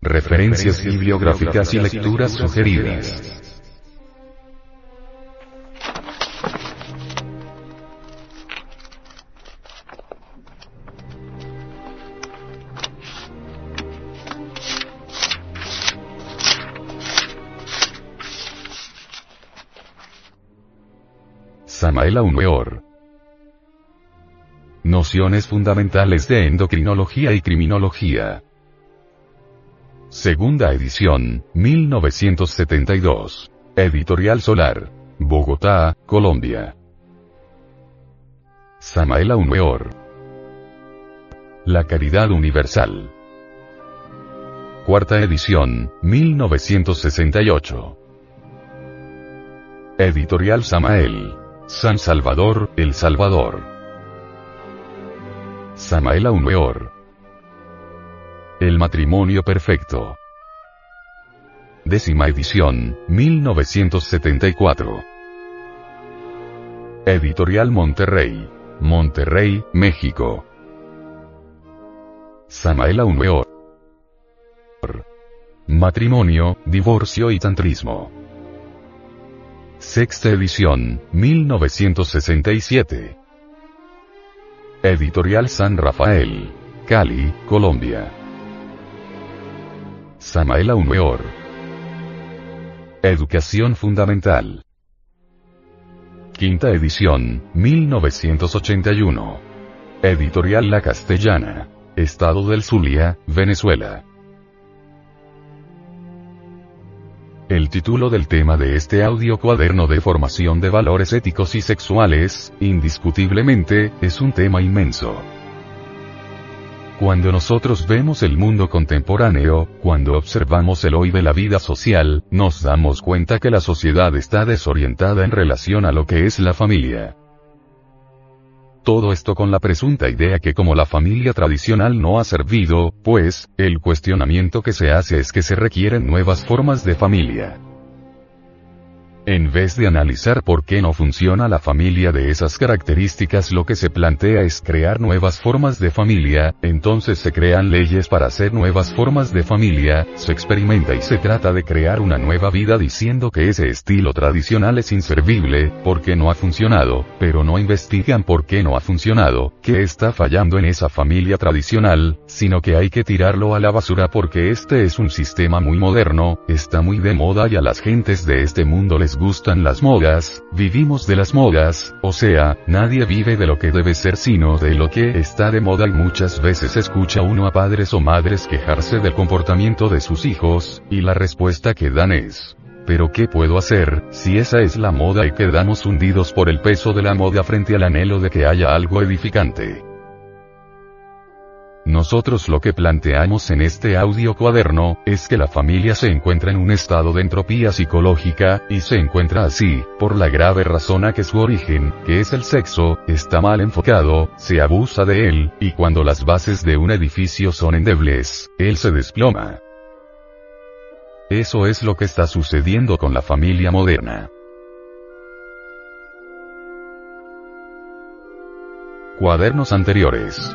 Referencias bibliográficas y lecturas sugeridas. Samael Aumeor. Nociones fundamentales de endocrinología y criminología. Segunda edición, 1972. Editorial Solar. Bogotá, Colombia. Samael Aumeor. La Caridad Universal. Cuarta edición, 1968. Editorial Samael. San Salvador, El Salvador. Samael Aumeor. El matrimonio perfecto. Décima edición, 1974. Editorial Monterrey. Monterrey, México. Samael Aumeor. Matrimonio, divorcio y tantrismo. Sexta edición, 1967. Editorial San Rafael. Cali, Colombia. Samael Aumeor. Educación Fundamental. Quinta edición, 1981. Editorial La Castellana. Estado del Zulia, Venezuela. El título del tema de este audio cuaderno de formación de valores éticos y sexuales, indiscutiblemente, es un tema inmenso. Cuando nosotros vemos el mundo contemporáneo, cuando observamos el hoy de la vida social, nos damos cuenta que la sociedad está desorientada en relación a lo que es la familia. Todo esto con la presunta idea que como la familia tradicional no ha servido, pues, el cuestionamiento que se hace es que se requieren nuevas formas de familia. En vez de analizar por qué no funciona la familia de esas características, lo que se plantea es crear nuevas formas de familia, entonces se crean leyes para hacer nuevas formas de familia, se experimenta y se trata de crear una nueva vida diciendo que ese estilo tradicional es inservible, porque no ha funcionado, pero no investigan por qué no ha funcionado, qué está fallando en esa familia tradicional, sino que hay que tirarlo a la basura porque este es un sistema muy moderno, está muy de moda y a las gentes de este mundo les gustan las modas, vivimos de las modas, o sea, nadie vive de lo que debe ser sino de lo que está de moda y muchas veces escucha uno a padres o madres quejarse del comportamiento de sus hijos, y la respuesta que dan es, pero ¿qué puedo hacer, si esa es la moda y quedamos hundidos por el peso de la moda frente al anhelo de que haya algo edificante? Nosotros lo que planteamos en este audio cuaderno, es que la familia se encuentra en un estado de entropía psicológica, y se encuentra así, por la grave razón a que su origen, que es el sexo, está mal enfocado, se abusa de él, y cuando las bases de un edificio son endebles, él se desploma. Eso es lo que está sucediendo con la familia moderna. Cuadernos anteriores.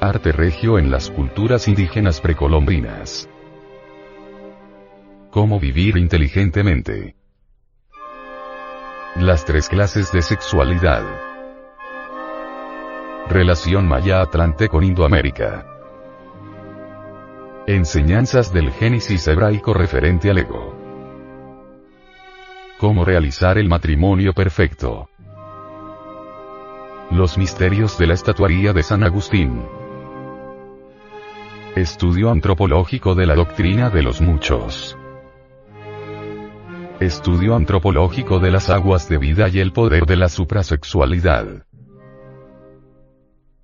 Arte regio en las culturas indígenas precolombinas. Cómo vivir inteligentemente. Las tres clases de sexualidad. Relación Maya-Atlante con Indoamérica. Enseñanzas del Génesis hebraico referente al ego. Cómo realizar el matrimonio perfecto. Los misterios de la estatuaría de San Agustín. Estudio antropológico de la doctrina de los muchos. Estudio antropológico de las aguas de vida y el poder de la suprasexualidad.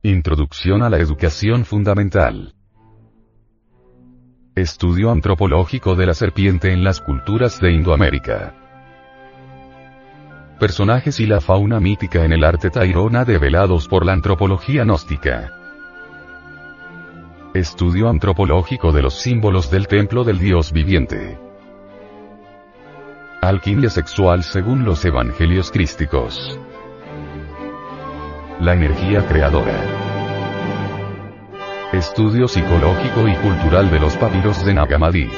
Introducción a la educación fundamental. Estudio antropológico de la serpiente en las culturas de Indoamérica. Personajes y la fauna mítica en el arte tairona develados por la antropología gnóstica. Estudio antropológico de los símbolos del templo del Dios viviente. Alquimia sexual según los evangelios crísticos. La energía creadora. Estudio psicológico y cultural de los papiros de Nagamadi.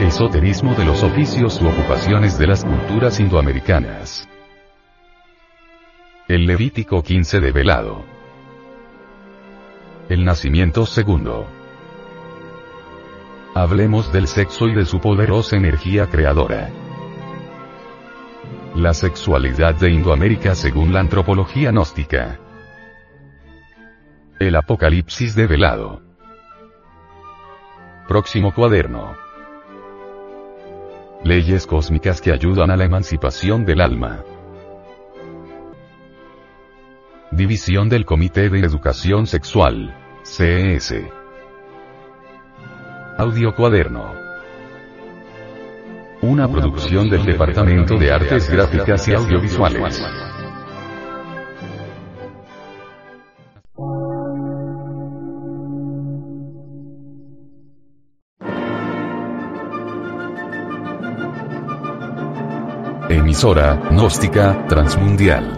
Esoterismo de los oficios u ocupaciones de las culturas indoamericanas. El Levítico 15 de Velado. El nacimiento segundo. Hablemos del sexo y de su poderosa energía creadora. La sexualidad de Indoamérica según la antropología gnóstica. El Apocalipsis de Velado. Próximo cuaderno. Leyes cósmicas que ayudan a la emancipación del alma. División del Comité de Educación Sexual. CES. Audio cuaderno. Una producción del Departamento de Artes Gráficas y Audiovisuales. Emisora, gnóstica, transmundial.